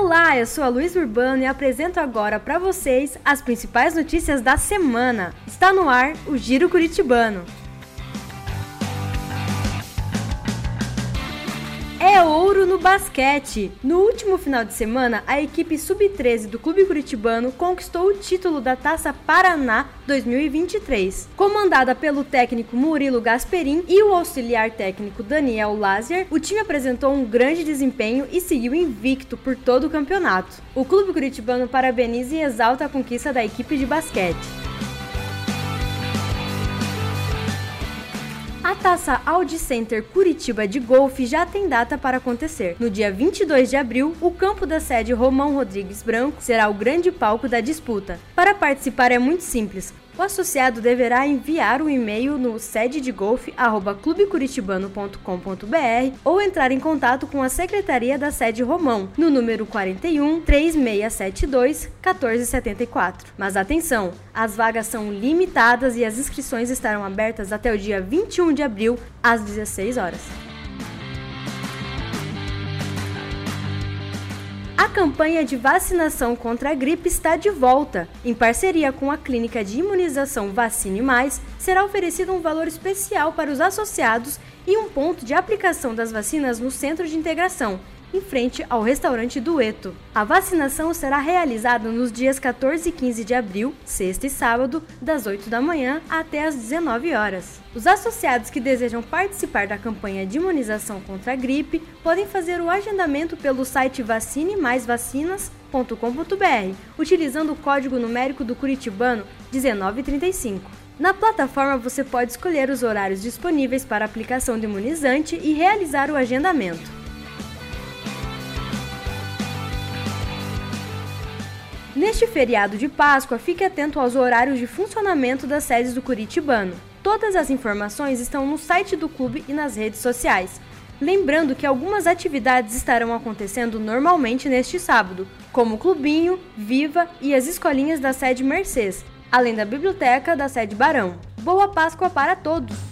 Olá, eu sou a Luiz Urbano e apresento agora para vocês as principais notícias da semana. Está no ar o Giro Curitibano. É no basquete! No último final de semana, a equipe sub-13 do Clube Curitibano conquistou o título da Taça Paraná 2023. Comandada pelo técnico Murilo Gasperin e o auxiliar técnico Daniel Lazier, o time apresentou um grande desempenho e seguiu invicto por todo o campeonato. O Clube Curitibano parabeniza e exalta a conquista da equipe de basquete. A taça Audi Center Curitiba de golfe já tem data para acontecer. No dia 22 de abril, o campo da sede Romão Rodrigues Branco será o grande palco da disputa. Para participar é muito simples o associado deverá enviar um e-mail no sede ou entrar em contato com a secretaria da sede Romão no número 41 3672 1474. Mas atenção, as vagas são limitadas e as inscrições estarão abertas até o dia 21 de abril às 16 horas. A campanha de vacinação contra a gripe está de volta. Em parceria com a Clínica de Imunização Vacine Mais, será oferecido um valor especial para os associados e um ponto de aplicação das vacinas no centro de integração, em frente ao restaurante Dueto. A vacinação será realizada nos dias 14 e 15 de abril, sexta e sábado, das 8 da manhã até as 19 horas. Os associados que desejam participar da campanha de imunização contra a gripe podem fazer o agendamento pelo site vacinemaisvacinas.com.br, utilizando o código numérico do Curitibano 1935. Na plataforma você pode escolher os horários disponíveis para aplicação do imunizante e realizar o agendamento. Neste feriado de Páscoa, fique atento aos horários de funcionamento das sedes do Curitibano. Todas as informações estão no site do clube e nas redes sociais. Lembrando que algumas atividades estarão acontecendo normalmente neste sábado, como o Clubinho, Viva e as escolinhas da sede Mercês, além da biblioteca da sede Barão. Boa Páscoa para todos!